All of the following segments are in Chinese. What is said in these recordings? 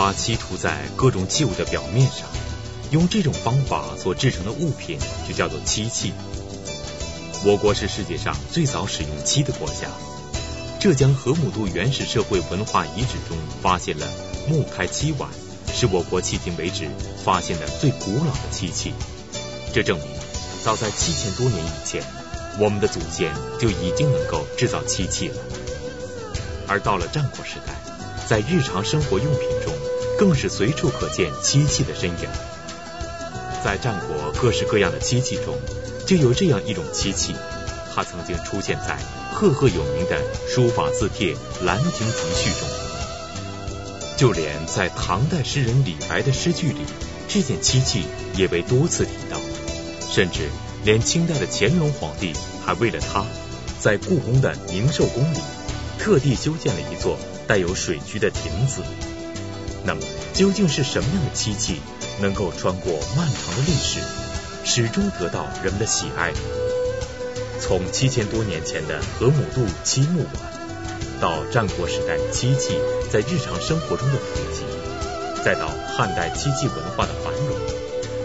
把漆涂在各种器物的表面上，用这种方法所制成的物品就叫做漆器。我国是世界上最早使用漆的国家。浙江河姆渡原始社会文化遗址中发现了木开漆碗，是我国迄今为止发现的最古老的漆器。这证明，早在七千多年以前，我们的祖先就已经能够制造漆器了。而到了战国时代，在日常生活用品中，更是随处可见漆器的身影。在战国各式各样的漆器中，就有这样一种漆器，它曾经出现在赫赫有名的书法字帖《兰亭集序》中。就连在唐代诗人李白的诗句里，这件漆器也被多次提到。甚至连清代的乾隆皇帝还为了它，在故宫的宁寿宫里特地修建了一座带有水渠的亭子。那么，究竟是什么样的漆器能够穿过漫长的历史，始终得到人们的喜爱？从七千多年前的河姆渡漆木碗，到战国时代漆器在日常生活中的普及，再到汉代漆器文化的繁荣，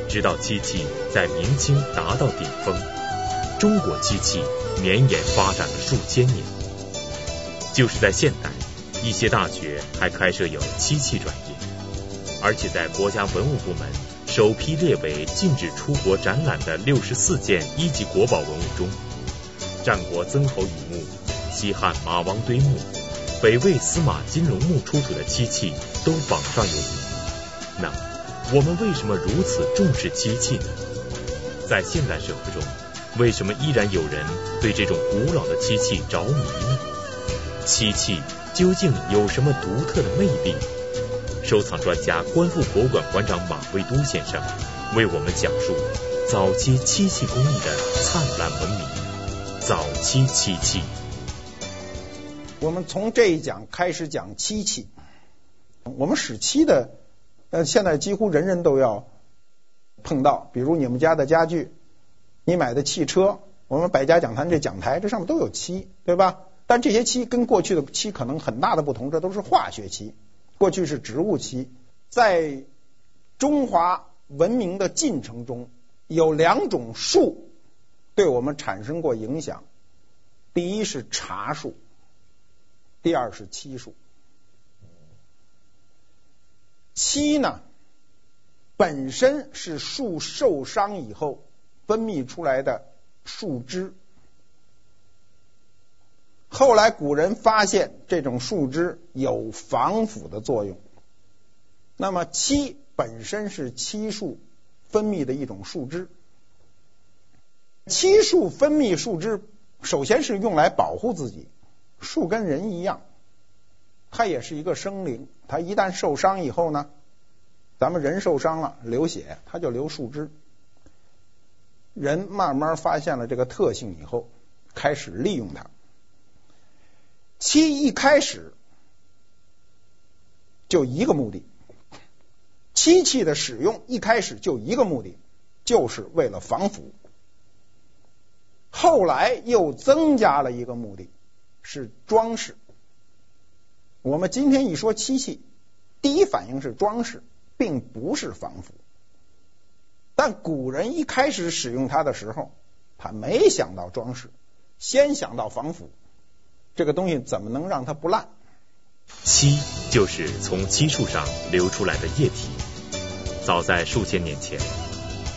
直到漆器在明清达到顶峰，中国漆器绵延发展了数千年。就是在现代，一些大学还开设有漆器专业，而且在国家文物部门首批列为禁止出国展览的六十四件一级国宝文物中，战国曾侯乙墓、西汉马王堆墓、北魏司马金龙墓出土的漆器都榜上有名。那我们为什么如此重视漆器呢？在现代社会中，为什么依然有人对这种古老的漆器着迷呢？漆器究竟有什么独特的魅力？收藏专家、观复博物馆馆长马未都先生为我们讲述早期漆器工艺的灿烂文明。早期漆器，我们从这一讲开始讲漆器。我们使漆的，呃，现在几乎人人都要碰到，比如你们家的家具，你买的汽车，我们百家讲坛这讲台，这上面都有漆，对吧？但这些漆跟过去的漆可能很大的不同，这都是化学漆，过去是植物期。在中华文明的进程中，有两种树对我们产生过影响，第一是茶树，第二是漆树。漆呢，本身是树受伤以后分泌出来的树脂。后来古人发现这种树枝有防腐的作用，那么漆本身是漆树分泌的一种树脂，漆树分泌树脂，首先是用来保护自己。树跟人一样，它也是一个生灵，它一旦受伤以后呢，咱们人受伤了流血，它就流树脂。人慢慢发现了这个特性以后，开始利用它。漆一开始就一个目的，漆器的使用一开始就一个目的，就是为了防腐。后来又增加了一个目的，是装饰。我们今天一说漆器，第一反应是装饰，并不是防腐。但古人一开始使用它的时候，他没想到装饰，先想到防腐。这个东西怎么能让它不烂？漆就是从漆树上流出来的液体。早在数千年前，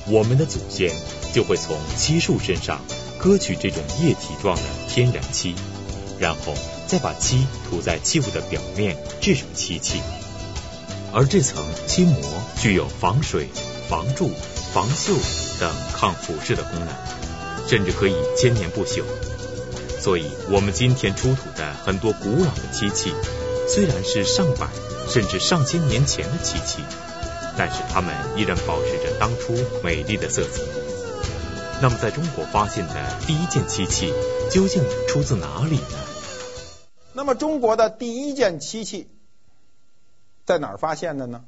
我们的祖先就会从漆树身上割取这种液体状的天然漆，然后再把漆涂在器物的表面，制成漆器。而这层漆膜具有防水、防蛀、防锈等抗腐蚀的功能，甚至可以千年不朽。所以，我们今天出土的很多古老的漆器，虽然是上百甚至上千年前的漆器，但是它们依然保持着当初美丽的色泽。那么，在中国发现的第一件漆器究竟出自哪里呢？那么，中国的第一件漆器在哪儿发现的呢？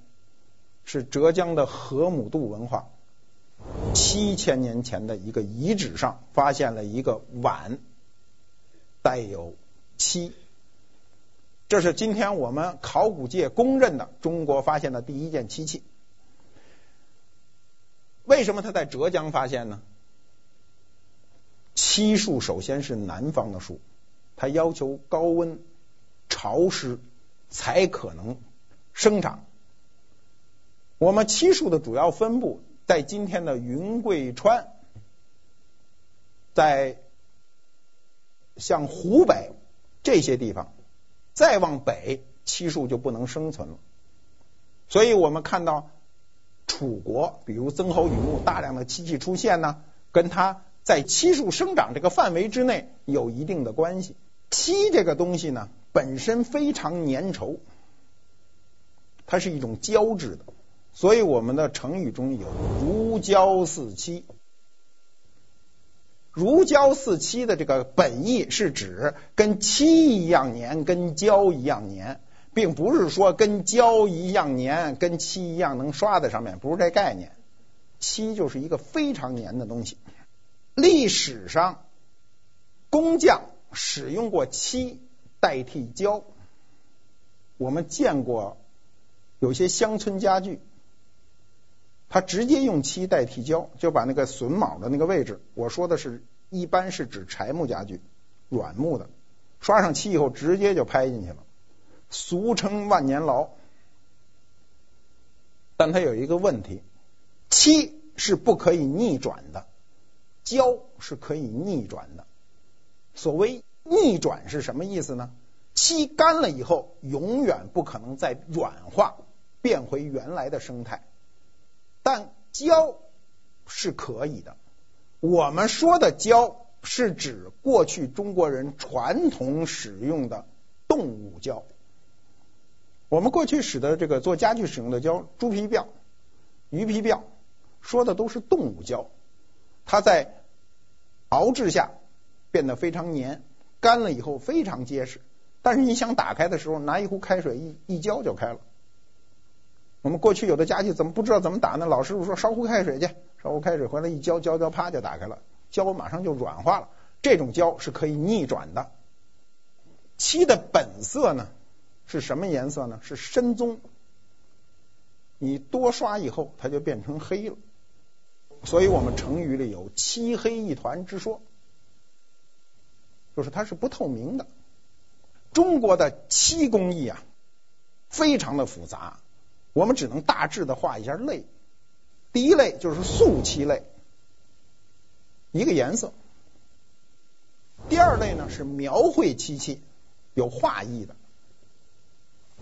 是浙江的河姆渡文化，七千年前的一个遗址上发现了一个碗。带有漆，这是今天我们考古界公认的中国发现的第一件漆器。为什么它在浙江发现呢？漆树首先是南方的树，它要求高温、潮湿才可能生长。我们漆树的主要分布在今天的云贵川，在像湖北这些地方，再往北漆树就不能生存了。所以我们看到楚国，比如曾侯乙墓大量的漆器出现呢，跟它在漆树生长这个范围之内有一定的关系。漆这个东西呢，本身非常粘稠，它是一种胶质的。所以我们的成语中有“如胶似漆”。如胶似漆的这个本意是指跟漆一样粘，跟胶一样粘，并不是说跟胶一样粘，跟漆一样能刷在上面，不是这概念。漆就是一个非常粘的东西。历史上工匠使用过漆代替胶，我们见过有些乡村家具。他直接用漆代替胶，就把那个榫卯的那个位置，我说的是一般是指柴木家具，软木的，刷上漆以后直接就拍进去了，俗称万年牢。但它有一个问题，漆是不可以逆转的，胶是可以逆转的。所谓逆转是什么意思呢？漆干了以后，永远不可能再软化，变回原来的生态。但胶是可以的。我们说的胶是指过去中国人传统使用的动物胶。我们过去使的这个做家具使用的胶，猪皮鉽、鱼皮鉽，说的都是动物胶。它在熬制下变得非常粘，干了以后非常结实。但是你想打开的时候，拿一壶开水一一浇就开了。我们过去有的家具怎么不知道怎么打呢？老师傅说烧壶开水去，烧壶开水回来一浇浇浇，啪就打开了，胶马上就软化了。这种胶是可以逆转的。漆的本色呢是什么颜色呢？是深棕。你多刷以后，它就变成黑了。所以我们成语里有“漆黑一团”之说，就是它是不透明的。中国的漆工艺啊，非常的复杂。我们只能大致的画一下类。第一类就是素漆类，一个颜色。第二类呢是描绘漆器，有画意的。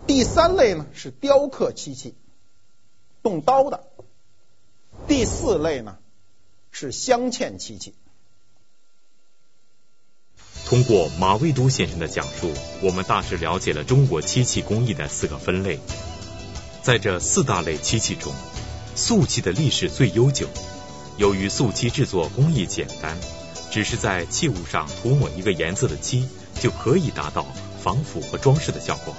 第三类呢是雕刻漆器，动刀的。第四类呢是镶嵌漆器。通过马未都先生的讲述，我们大致了解了中国漆器工艺的四个分类。在这四大类漆器中，素漆的历史最悠久。由于素漆制作工艺简单，只是在器物上涂抹一个颜色的漆，就可以达到防腐和装饰的效果。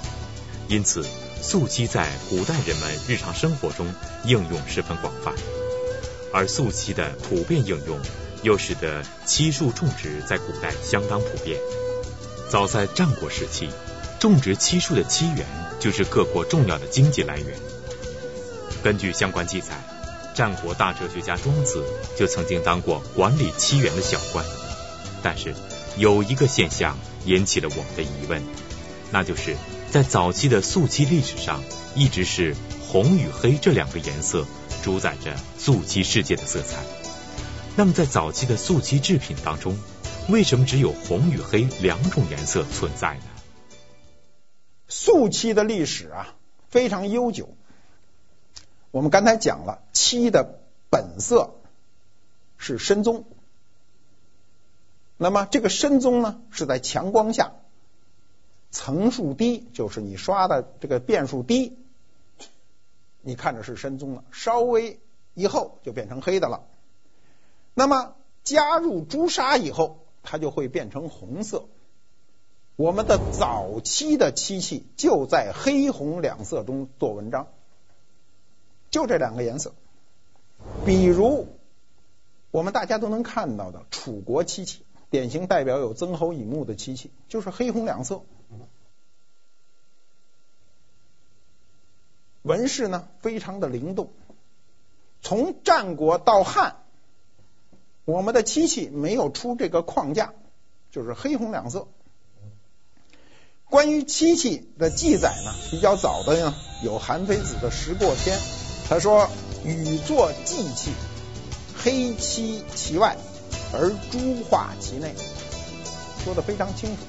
因此，素漆在古代人们日常生活中应用十分广泛。而素漆的普遍应用，又使得漆树种植在古代相当普遍。早在战国时期，种植漆树的漆园就是各国重要的经济来源。根据相关记载，战国大哲学家庄子就曾经当过管理漆园的小官。但是有一个现象引起了我们的疑问，那就是在早期的素漆历史上，一直是红与黑这两个颜色主宰着素漆世界的色彩。那么在早期的素漆制品当中，为什么只有红与黑两种颜色存在呢？素漆的历史啊非常悠久。我们刚才讲了，漆的本色是深棕。那么这个深棕呢，是在强光下，层数低，就是你刷的这个遍数低，你看着是深棕了，稍微一厚就变成黑的了。那么加入朱砂以后，它就会变成红色。我们的早期的漆器就在黑红两色中做文章，就这两个颜色。比如我们大家都能看到的楚国漆器，典型代表有曾侯乙墓的漆器，就是黑红两色。纹饰呢非常的灵动。从战国到汉，我们的漆器没有出这个框架，就是黑红两色。关于漆器的记载呢，比较早的呢有韩非子的《石过篇》，他说：“禹作祭器，黑漆其外，而朱画其内。”说的非常清楚。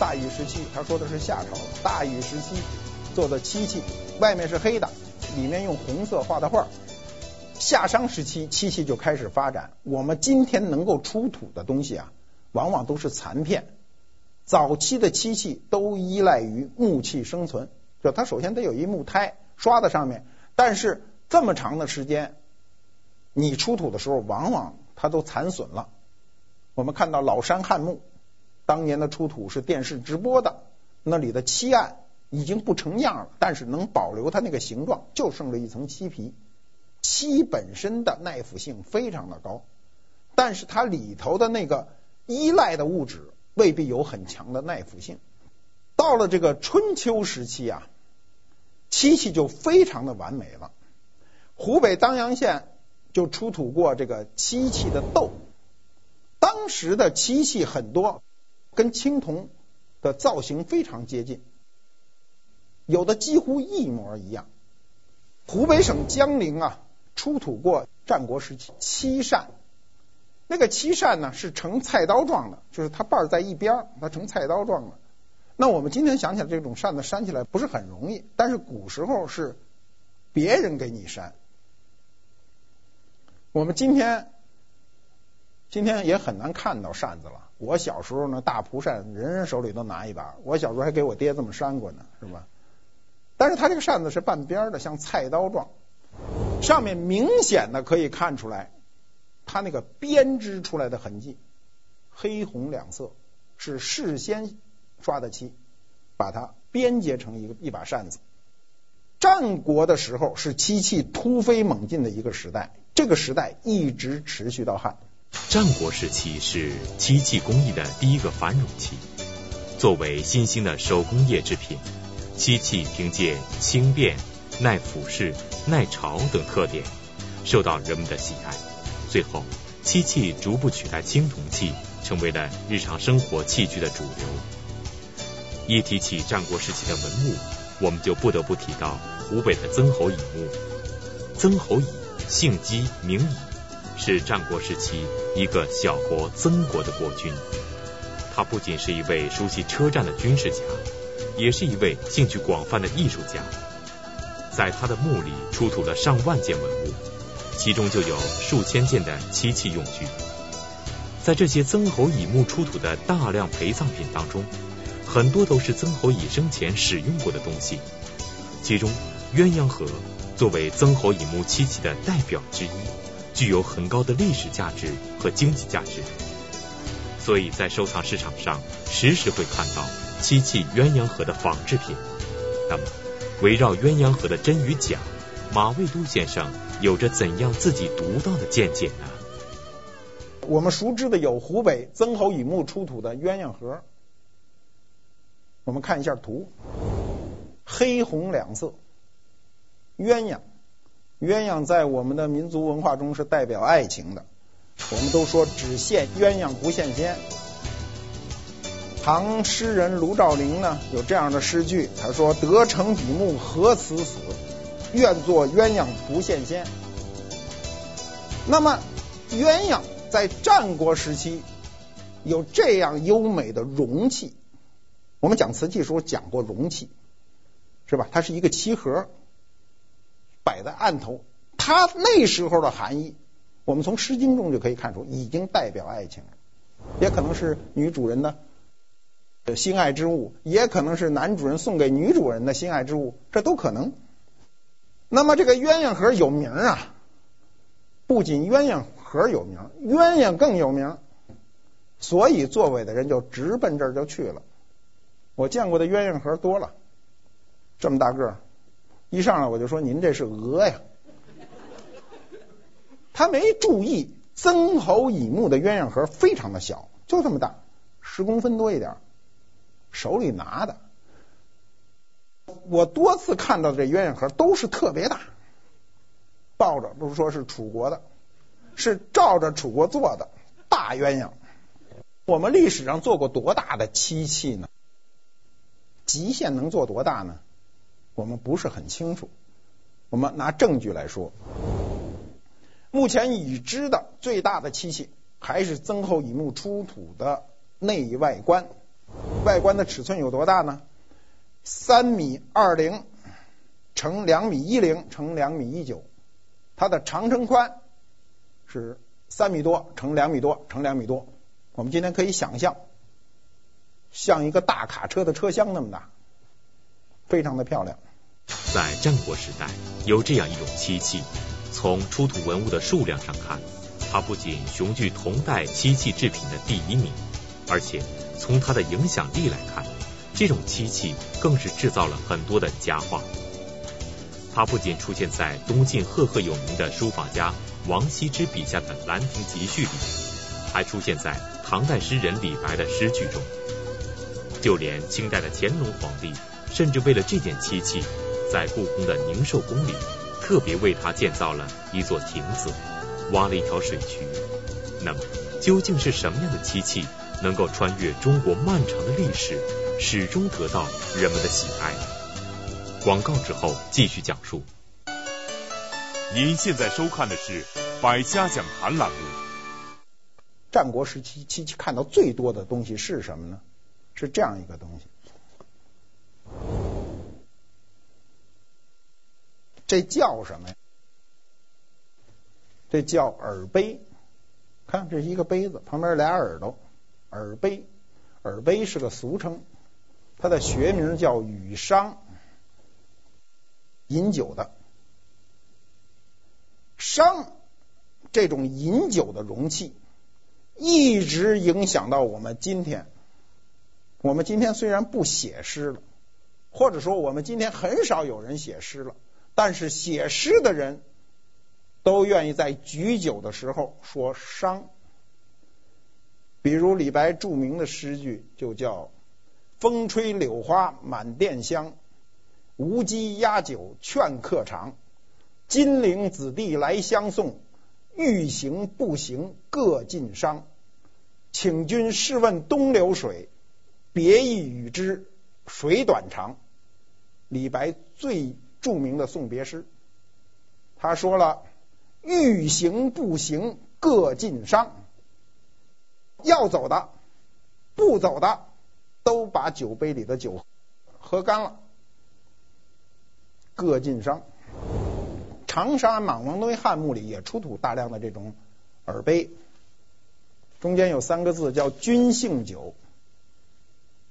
大禹时期，他说的是夏朝，大禹时期做的漆器，外面是黑的，里面用红色画的画。夏商时期，漆器就开始发展。我们今天能够出土的东西啊，往往都是残片。早期的漆器都依赖于木器生存，就它首先得有一木胎刷在上面，但是这么长的时间，你出土的时候，往往它都残损了。我们看到老山汉墓，当年的出土是电视直播的，那里的漆案已经不成样了，但是能保留它那个形状，就剩了一层漆皮。漆本身的耐腐性非常的高，但是它里头的那个依赖的物质。未必有很强的耐腐性。到了这个春秋时期啊，漆器就非常的完美了。湖北当阳县就出土过这个漆器的豆，当时的漆器很多跟青铜的造型非常接近，有的几乎一模一样。湖北省江陵啊，出土过战国时期漆扇。那个漆扇呢，是呈菜刀状的，就是它把在一边，它呈菜刀状的。那我们今天想起来，这种扇子扇起来不是很容易，但是古时候是别人给你扇。我们今天今天也很难看到扇子了。我小时候呢，大蒲扇人人手里都拿一把，我小时候还给我爹这么扇过呢，是吧？但是它这个扇子是半边的，像菜刀状，上面明显的可以看出来。它那个编织出来的痕迹，黑红两色，是事先刷的漆，把它编结成一个一把扇子。战国的时候是漆器突飞猛进的一个时代，这个时代一直持续到汉。战国时期是漆器工艺的第一个繁荣期，作为新兴的手工业制品，漆器凭借轻便、耐腐蚀、耐潮等特点，受到人们的喜爱。最后，漆器逐步取代青铜器，成为了日常生活器具的主流。一提起战国时期的文物，我们就不得不提到湖北的曾侯乙墓。曾侯乙，姓姬，名乙，是战国时期一个小国曾国的国君。他不仅是一位熟悉车战的军事家，也是一位兴趣广泛的艺术家。在他的墓里出土了上万件文物。其中就有数千件的漆器用具，在这些曾侯乙墓出土的大量陪葬品当中，很多都是曾侯乙生前使用过的东西。其中，鸳鸯盒作为曾侯乙墓漆器的代表之一，具有很高的历史价值和经济价值，所以在收藏市场上时时会看到漆器鸳鸯盒的仿制品。那么，围绕鸳鸯盒的真与假，马未都先生有着怎样自己独到的见解呢？我们熟知的有湖北曾侯乙墓出土的鸳鸯盒，我们看一下图，黑红两色，鸳鸯，鸳鸯在我们的民族文化中是代表爱情的，我们都说只羡鸳鸯不羡仙。唐诗人卢照邻呢有这样的诗句，他说：“得成比目何辞死。”愿做鸳鸯不羡仙。那么，鸳鸯在战国时期有这样优美的容器。我们讲瓷器时候讲过容器，是吧？它是一个漆盒，摆在案头。它那时候的含义，我们从《诗经》中就可以看出，已经代表爱情了。也可能是女主人的心爱之物，也可能是男主人送给女主人的心爱之物，这都可能。那么这个鸳鸯盒有名啊，不仅鸳鸯盒有名，鸳鸯更有名，所以作伪的人就直奔这儿就去了。我见过的鸳鸯盒多了，这么大个，一上来我就说您这是鹅呀。他没注意曾侯乙墓的鸳鸯盒非常的小，就这么大，十公分多一点，手里拿的。我多次看到的这鸳鸯盒都是特别大，抱着不是说是楚国的，是照着楚国做的大鸳鸯。我们历史上做过多大的漆器呢？极限能做多大呢？我们不是很清楚。我们拿证据来说，目前已知的最大的漆器还是曾侯乙墓出土的内外棺。外观的尺寸有多大呢？三米二零乘两米一零乘两米一九，它的长乘宽是三米多乘两米多乘两米多。我们今天可以想象，像一个大卡车的车厢那么大，非常的漂亮。在战国时代，有这样一种漆器，从出土文物的数量上看，它不仅雄踞同代漆器制品的第一名，而且从它的影响力来看，这种漆器更是制造了很多的佳话。它不仅出现在东晋赫赫有名的书法家王羲之笔下的《兰亭集序》里，还出现在唐代诗人李白的诗句中，就连清代的乾隆皇帝，甚至为了这件漆器，在故宫的宁寿宫里，特别为它建造了一座亭子，挖了一条水渠。那么，究竟是什么样的漆器，能够穿越中国漫长的历史，始终得到人们的喜爱？广告之后继续讲述。您现在收看的是《百家讲坛》栏目。战国时期漆器看到最多的东西是什么呢？是这样一个东西，这叫什么呀？这叫耳杯。看，这是一个杯子，旁边俩耳朵，耳杯。耳杯是个俗称，它的学名叫羽觴，饮酒的。觴这种饮酒的容器。一直影响到我们今天。我们今天虽然不写诗了，或者说我们今天很少有人写诗了，但是写诗的人都愿意在举酒的时候说觴。比如李白著名的诗句就叫“风吹柳花满店香，吴姬压酒劝客尝。金陵子弟来相送，欲行不行各尽觞。”请君试问东流水，别意与之谁短长？李白最著名的送别诗，他说了：“欲行不行各尽觞。”要走的、不走的，都把酒杯里的酒喝干了，各尽觴。长沙莽王堆汉墓里也出土大量的这种耳杯。中间有三个字叫“君幸酒”，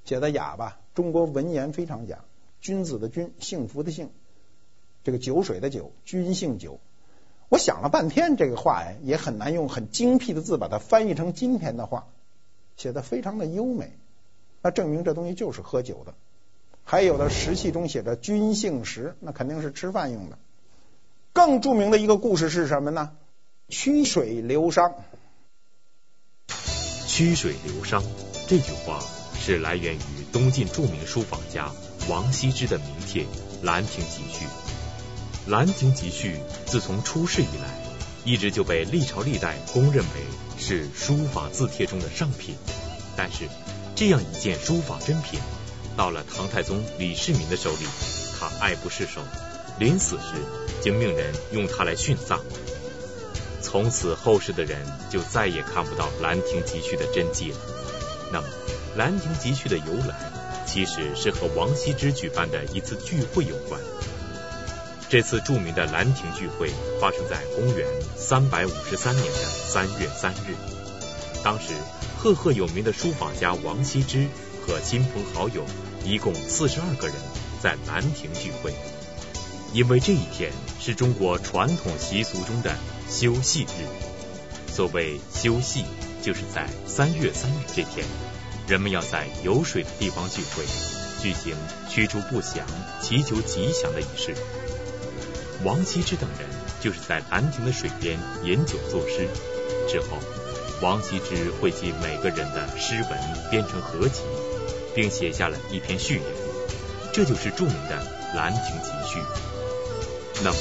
写的雅吧？中国文言非常雅，君子的君，幸福的幸，这个酒水的酒，君幸酒。我想了半天，这个话呀，也很难用很精辟的字把它翻译成今天的话，写的非常的优美，那证明这东西就是喝酒的。还有的石器中写着“君姓石”，那肯定是吃饭用的。更著名的一个故事是什么呢？曲水流觞。曲水流觞这句话是来源于东晋著名书法家王羲之的名帖《兰亭集序》。《兰亭集序》自从出世以来，一直就被历朝历代公认为是书法字帖中的上品。但是，这样一件书法珍品，到了唐太宗李世民的手里，他爱不释手，临死时竟命人用它来殉葬。从此后世的人就再也看不到《兰亭集序》的真迹了。那么，《兰亭集序》的由来其实是和王羲之举办的一次聚会有关。这次著名的兰亭聚会发生在公元三百五十三年的三月三日。当时，赫赫有名的书法家王羲之和亲朋好友一共四十二个人在兰亭聚会。因为这一天是中国传统习俗中的休息日，所谓休息，就是在三月三日这天，人们要在有水的地方聚会，举行驱除不祥、祈求吉祥的仪式。王羲之等人就是在兰亭的水边饮酒作诗，之后，王羲之汇集每个人的诗文编成合集，并写下了一篇序言。这就是著名的《兰亭集序》。那么，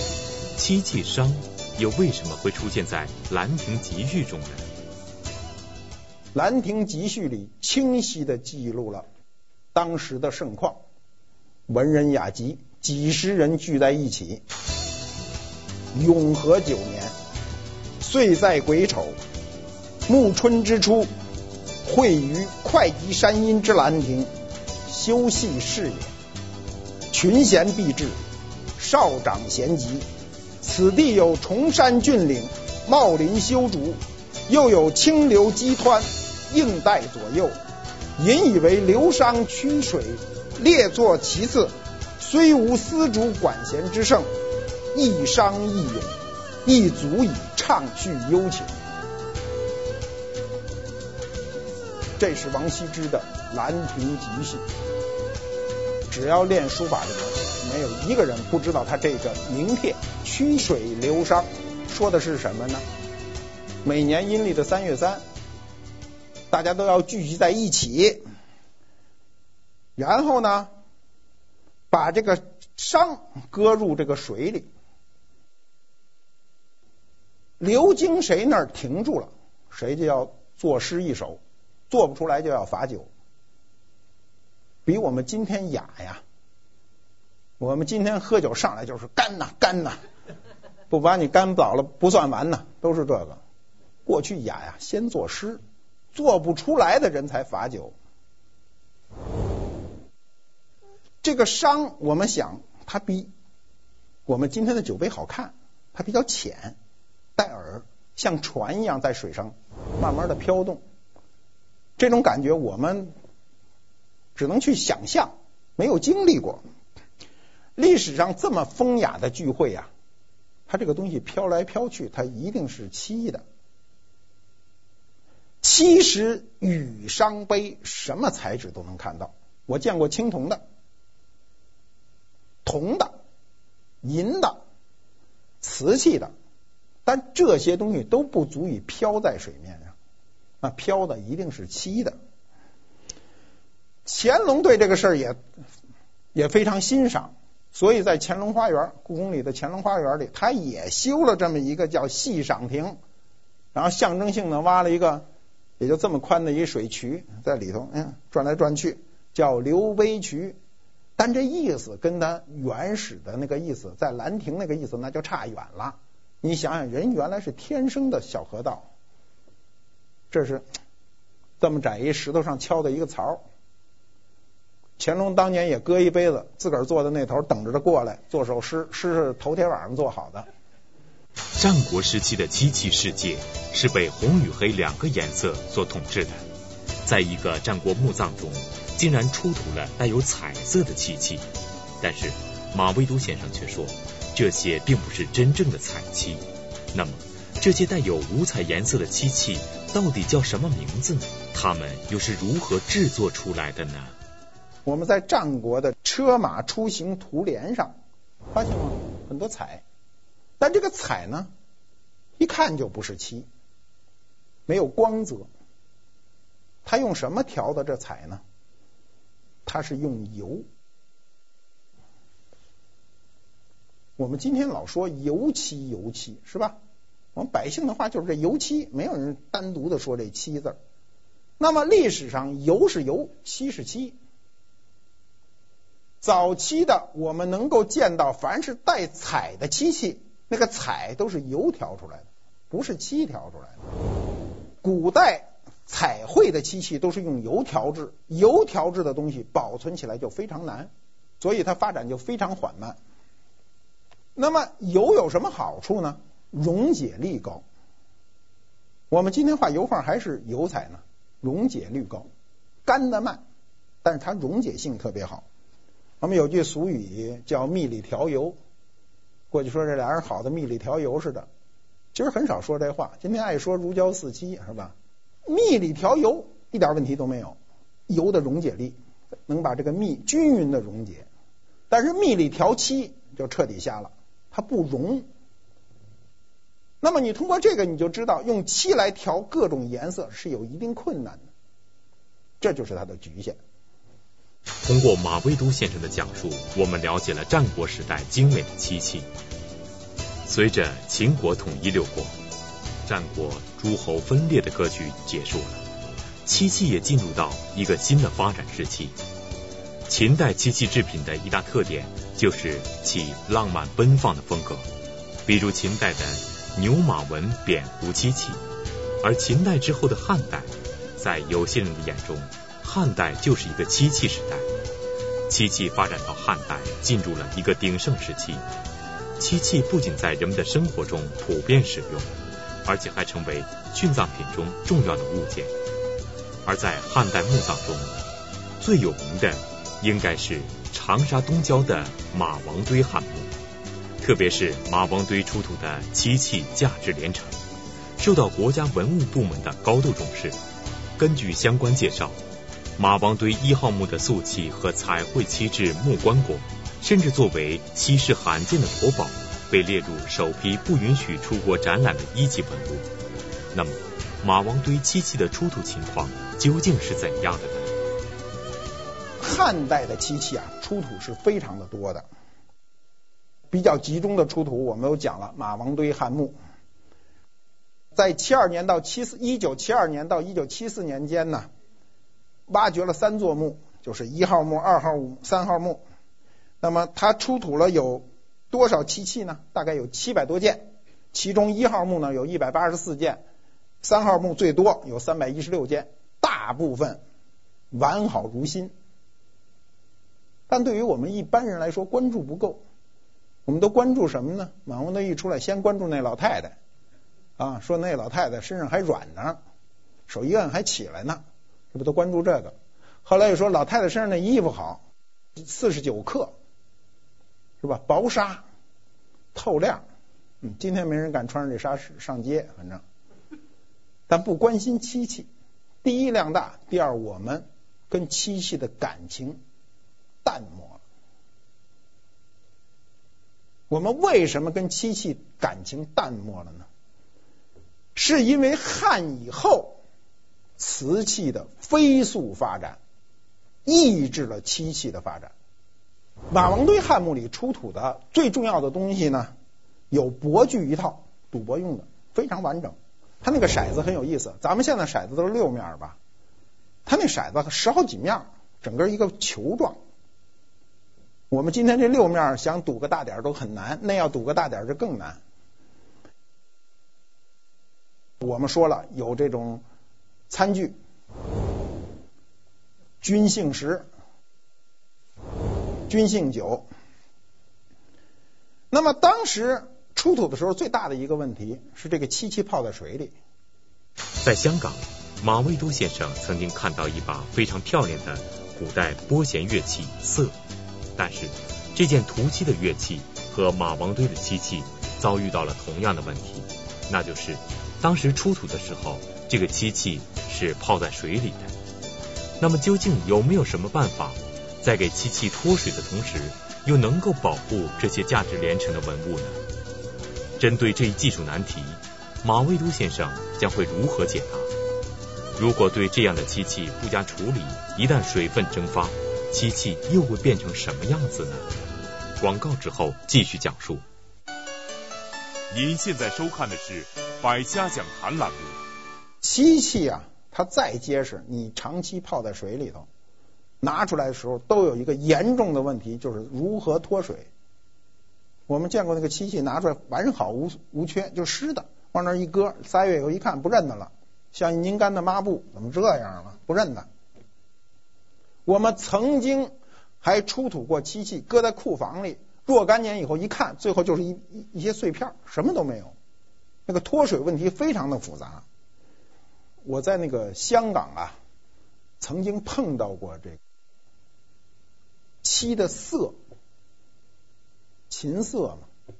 漆器商又为什么会出现在《兰亭集序》中呢？《兰亭集序》里清晰地记录了当时的盛况，文人雅集几十人聚在一起。永和九年，岁在癸丑，暮春之初，会于会稽山阴之兰亭，修禊事也。群贤毕至，少长咸集。此地有崇山峻岭，茂林修竹，又有清流激湍，映带左右。引以为流觞曲水，列坐其次，虽无丝竹管弦之盛。一觴一咏，亦足以畅叙幽情。这是王羲之的《兰亭集序》。只要练书法的人，没有一个人不知道他这个名片“曲水流觞”说的是什么呢？每年阴历的三月三，大家都要聚集在一起，然后呢，把这个觞搁入这个水里。流经谁那儿停住了，谁就要作诗一首，做不出来就要罚酒。比我们今天雅呀！我们今天喝酒上来就是干呐干呐，不把你干倒了不算完呐，都是这个。过去雅呀，先作诗，做不出来的人才罚酒。这个商，我们想它比我们今天的酒杯好看，它比较浅。带耳，像船一样在水上慢慢的飘动，这种感觉我们只能去想象，没有经历过。历史上这么风雅的聚会啊，它这个东西飘来飘去，它一定是漆的。其实羽伤悲什么材质都能看到，我见过青铜的、铜的、银的、瓷器的。但这些东西都不足以飘在水面上，那飘的一定是漆的。乾隆对这个事儿也也非常欣赏，所以在乾隆花园，故宫里的乾隆花园里，他也修了这么一个叫细赏亭，然后象征性的挖了一个也就这么宽的一水渠在里头，嗯，转来转去，叫流杯渠。但这意思跟他原始的那个意思，在兰亭那个意思那就差远了。你想想，人原来是天生的小河道，这是这么窄一石头上敲的一个槽。乾隆当年也搁一杯子，自个儿坐在那头等着他过来做首诗，诗是头天晚上做好的。战国时期的漆器世界是被红与黑两个颜色所统治的，在一个战国墓葬中，竟然出土了带有彩色的漆器，但是马未都先生却说。这些并不是真正的彩漆，那么这些带有五彩颜色的漆器到底叫什么名字呢？他们又是如何制作出来的呢？我们在战国的车马出行图联上发现了很多彩，但这个彩呢，一看就不是漆，没有光泽。它用什么调的这彩呢？它是用油。我们今天老说油漆，油漆是吧？我们百姓的话就是这油漆，没有人单独的说这漆字。那么历史上油是油，漆是漆。早期的我们能够见到，凡是带彩的漆器，那个彩都是油调出来的，不是漆调出来的。古代彩绘的漆器都是用油调制，油调制的东西保存起来就非常难，所以它发展就非常缓慢。那么油有什么好处呢？溶解力高。我们今天画油画还是油彩呢，溶解率高，干得慢，但是它溶解性特别好。我们有句俗语叫“蜜里调油”，过去说这俩人好的蜜里调油似的，其实很少说这话。今天爱说如胶似漆是吧？蜜里调油一点问题都没有，油的溶解力能把这个蜜均匀的溶解，但是蜜里调漆就彻底瞎了。它不溶，那么你通过这个你就知道，用漆来调各种颜色是有一定困难的，这就是它的局限。通过马未都先生的讲述，我们了解了战国时代精美的漆器。随着秦国统一六国，战国诸侯分裂的格局结束了，漆器也进入到一个新的发展时期。秦代漆器制品的一大特点就是其浪漫奔放的风格，比如秦代的牛马纹扁壶漆器，而秦代之后的汉代，在有些人的眼中，汉代就是一个漆器时代。漆器发展到汉代，进入了一个鼎盛时期。漆器不仅在人们的生活中普遍使用，而且还成为殉葬品中重要的物件。而在汉代墓葬中，最有名的。应该是长沙东郊的马王堆汉墓，特别是马王堆出土的漆器价值连城，受到国家文物部门的高度重视。根据相关介绍，马王堆一号墓的素漆和彩绘漆制木棺椁，甚至作为稀世罕见的国宝，被列入首批不允许出国展览的一级文物。那么，马王堆漆器的出土情况究竟是怎样的呢？汉代的漆器啊，出土是非常的多的，比较集中的出土，我们都讲了马王堆汉墓，在七二年到七四一九七二年到一九七四年间呢，挖掘了三座墓，就是一号墓、二号墓、三号墓。那么它出土了有多少漆器呢？大概有七百多件，其中一号墓呢有一百八十四件，三号墓最多有三百一十六件，大部分完好如新。但对于我们一般人来说，关注不够。我们都关注什么呢？马王堆一出来，先关注那老太太啊，说那老太太身上还软呢，手一按还起来呢，这不都关注这个？后来又说老太太身上那衣服好，四十九克，是吧？薄纱，透亮。嗯，今天没人敢穿上这纱上街，反正。但不关心漆器。第一量大，第二我们跟漆器的感情。淡漠了。我们为什么跟漆器感情淡漠了呢？是因为汉以后瓷器的飞速发展，抑制了漆器的发展。马王堆汉墓里出土的最重要的东西呢，有博具一套，赌博用的，非常完整。它那个骰子很有意思，咱们现在骰子都是六面吧，它那骰子十好几面，整个一个球状。我们今天这六面想赌个大点都很难，那要赌个大点就更难。我们说了，有这种餐具、军姓石、君姓酒。那么当时出土的时候，最大的一个问题是这个漆器泡在水里。在香港，马未都先生曾经看到一把非常漂亮的古代拨弦乐器瑟。但是，这件涂漆的乐器和马王堆的漆器遭遇到了同样的问题，那就是当时出土的时候，这个漆器是泡在水里的。那么，究竟有没有什么办法，在给漆器脱水的同时，又能够保护这些价值连城的文物呢？针对这一技术难题，马未都先生将会如何解答？如果对这样的漆器不加处理，一旦水分蒸发，漆器又会变成什么样子呢？广告之后继续讲述。您现在收看的是《百家讲坛》栏目。漆器啊，它再结实，你长期泡在水里头，拿出来的时候都有一个严重的问题，就是如何脱水。我们见过那个漆器拿出来完好无无缺，就湿的，往那一搁，仨月以后一看不认得了，像一拧干的抹布，怎么这样了？不认得。我们曾经还出土过漆器，搁在库房里，若干年以后一看，最后就是一一一些碎片，什么都没有。那个脱水问题非常的复杂。我在那个香港啊，曾经碰到过这个漆的色，琴瑟嘛，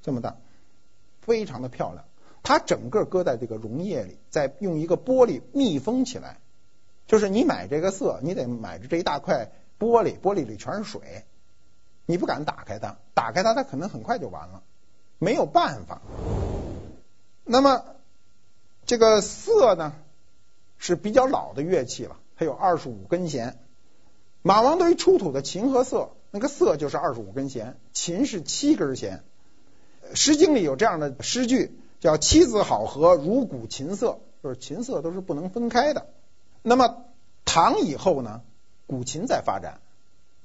这么大，非常的漂亮。它整个搁在这个溶液里，再用一个玻璃密封起来。就是你买这个色，你得买着这一大块玻璃，玻璃里全是水，你不敢打开它，打开它，它可能很快就完了，没有办法。那么这个瑟呢是比较老的乐器了，它有二十五根弦，马王堆出土的琴和瑟，那个瑟就是二十五根弦，琴是七根弦。《诗经》里有这样的诗句，叫“妻子好合，如鼓琴瑟”，就是琴瑟都是不能分开的。那么唐以后呢，古琴在发展，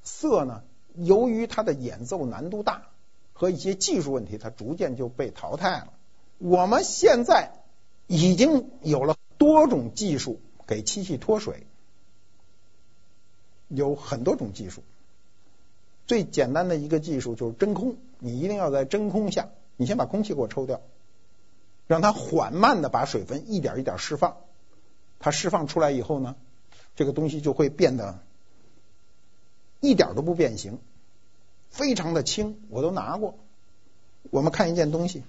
瑟呢，由于它的演奏难度大和一些技术问题，它逐渐就被淘汰了。我们现在已经有了多种技术给漆器脱水。有很多种技术，最简单的一个技术就是真空。你一定要在真空下，你先把空气给我抽掉，让它缓慢的把水分一点一点释放。它释放出来以后呢，这个东西就会变得一点都不变形，非常的轻。我都拿过。我们看一件东西，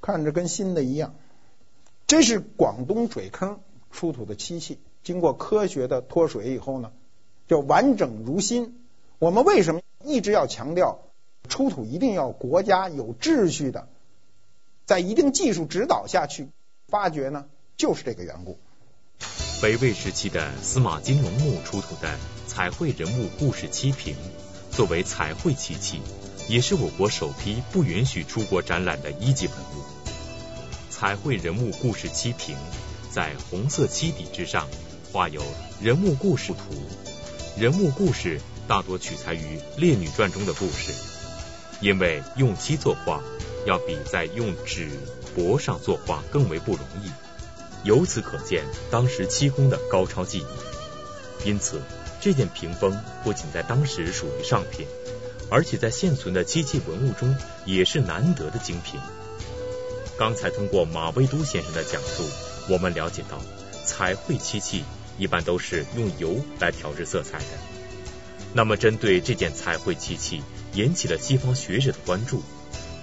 看着跟新的一样。这是广东水坑出土的漆器，经过科学的脱水以后呢，就完整如新。我们为什么一直要强调出土一定要国家有秩序的，在一定技术指导下去发掘呢？就是这个缘故。北魏时期的司马金龙墓出土的彩绘人物故事漆瓶，作为彩绘漆器，也是我国首批不允许出国展览的一级文物。彩绘人物故事漆瓶，在红色漆底之上画有人物故事图。人物故事大多取材于《列女传》中的故事，因为用漆作画要比在用纸帛上作画更为不容易。由此可见当时漆工的高超技艺。因此，这件屏风不仅在当时属于上品，而且在现存的漆器文物中也是难得的精品。刚才通过马未都先生的讲述，我们了解到彩绘漆器一般都是用油来调制色彩的。那么，针对这件彩绘漆器，引起了西方学者的关注。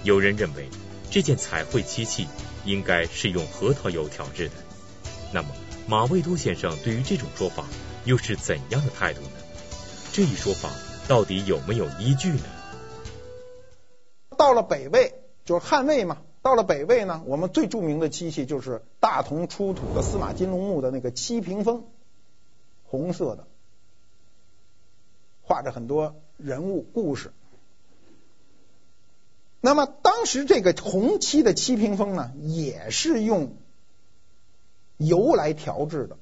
有人认为这件彩绘漆器应该是用核桃油调制的。那么，马未都先生对于这种说法又是怎样的态度呢？这一说法到底有没有依据呢？到了北魏，就是汉魏嘛。到了北魏呢，我们最著名的漆器就是大同出土的司马金龙墓的那个漆屏风，红色的，画着很多人物故事。那么当时这个红漆的漆屏风呢，也是用油来调制的。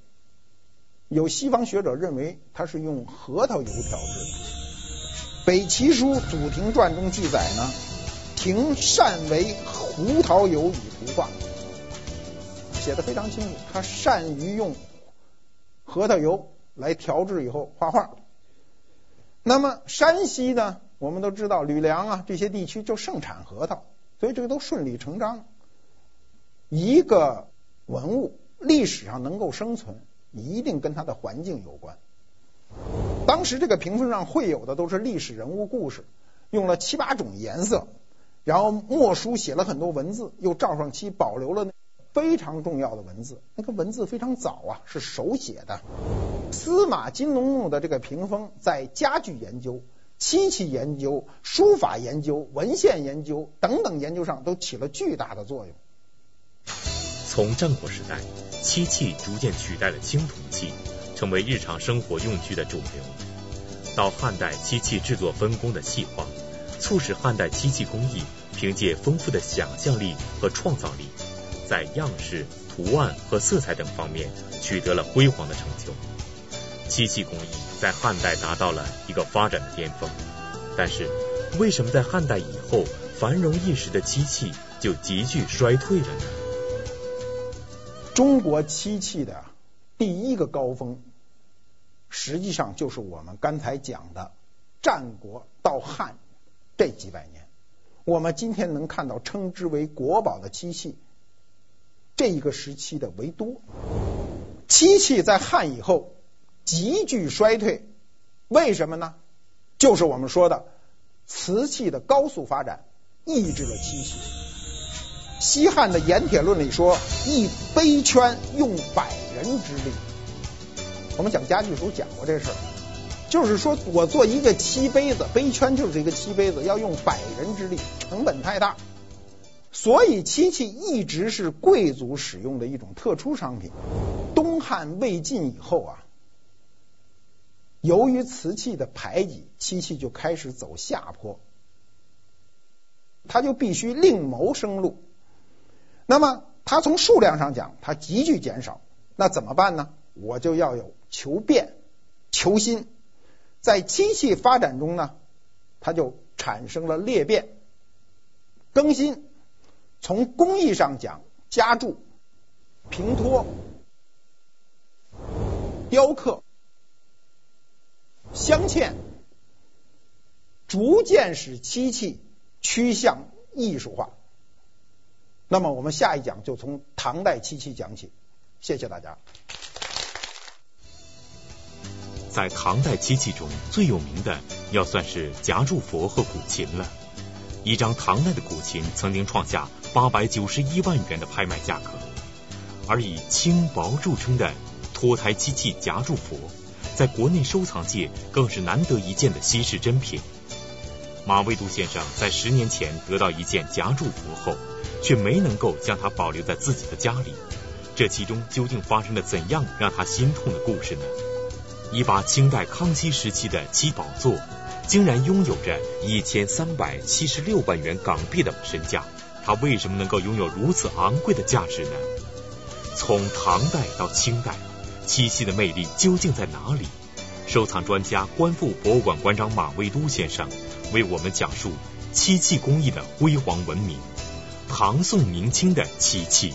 有西方学者认为它是用核桃油调制的。北齐书祖庭传中记载呢，庭善为。胡桃油以图画，写的非常清楚。他善于用核桃油来调制以后画画。那么山西呢，我们都知道吕梁啊这些地区就盛产核桃，所以这个都顺理成章。一个文物历史上能够生存，一定跟它的环境有关。当时这个屏风上绘有的都是历史人物故事，用了七八种颜色。然后墨书写了很多文字，又罩上漆，保留了非常重要的文字。那个文字非常早啊，是手写的。司马金龙墓的这个屏风，在家具研究、漆器研究、书法研究、文献研究等等研究上都起了巨大的作用。从战国时代，漆器逐渐取代了青铜器，成为日常生活用具的主流。到汉代，漆器制作分工的细化。促使汉代漆器工艺凭借丰富的想象力和创造力，在样式、图案和色彩等方面取得了辉煌的成就。漆器工艺在汉代达到了一个发展的巅峰。但是，为什么在汉代以后繁荣一时的漆器就急剧衰退了呢？中国漆器的第一个高峰，实际上就是我们刚才讲的战国到汉。这几百年，我们今天能看到称之为国宝的漆器，这一个时期的为多。漆器在汉以后急剧衰退，为什么呢？就是我们说的瓷器的高速发展抑制了漆器。西汉的《盐铁论》里说：“一杯圈用百人之力。”我们讲家具时候讲过这事儿。就是说，我做一个漆杯子，杯圈就是一个漆杯子，要用百人之力，成本太大，所以漆器一直是贵族使用的一种特殊商品。东汉魏晋以后啊，由于瓷器的排挤，漆器就开始走下坡，它就必须另谋生路。那么它从数量上讲，它急剧减少，那怎么办呢？我就要有求变、求新。在漆器发展中呢，它就产生了裂变、更新。从工艺上讲，加铸、平托、雕刻、镶嵌，逐渐使漆器趋向艺术化。那么，我们下一讲就从唐代漆器讲起。谢谢大家。在唐代漆器中最有名的，要算是夹柱佛和古琴了。一张唐代的古琴曾经创下八百九十一万元的拍卖价格，而以轻薄著称的脱胎漆器夹柱佛，在国内收藏界更是难得一见的稀世珍品。马未都先生在十年前得到一件夹柱佛后，却没能够将它保留在自己的家里，这其中究竟发生了怎样让他心痛的故事呢？一把清代康熙时期的七宝座，竟然拥有着一千三百七十六万元港币的身价，它为什么能够拥有如此昂贵的价值呢？从唐代到清代，漆器的魅力究竟在哪里？收藏专家、观复博物馆馆长马未都先生为我们讲述漆器工艺的辉煌文明——唐宋明清的漆器。